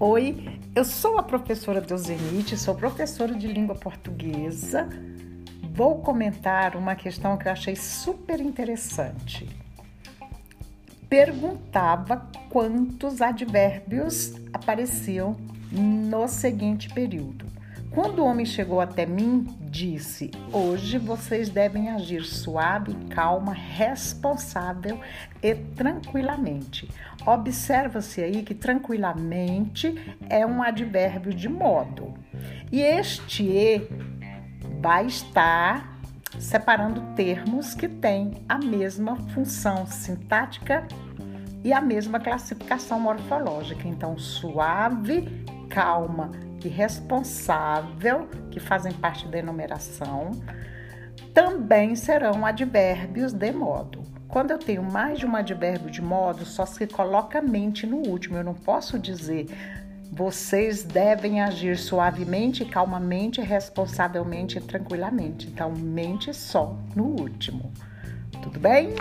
Oi, eu sou a professora Deusenite, sou professora de língua portuguesa. Vou comentar uma questão que eu achei super interessante. Perguntava quantos advérbios apareciam no seguinte período. Quando o homem chegou até mim, disse: Hoje vocês devem agir suave, calma, responsável e tranquilamente. Observa-se aí que tranquilamente é um advérbio de modo. E este e vai estar separando termos que têm a mesma função sintática e a mesma classificação morfológica. Então, suave, calma, e responsável, que fazem parte da enumeração, também serão advérbios de modo. Quando eu tenho mais de um advérbio de modo, só se coloca mente no último. Eu não posso dizer vocês devem agir suavemente, calmamente, responsavelmente e tranquilamente. Então, mente só no último. Tudo bem?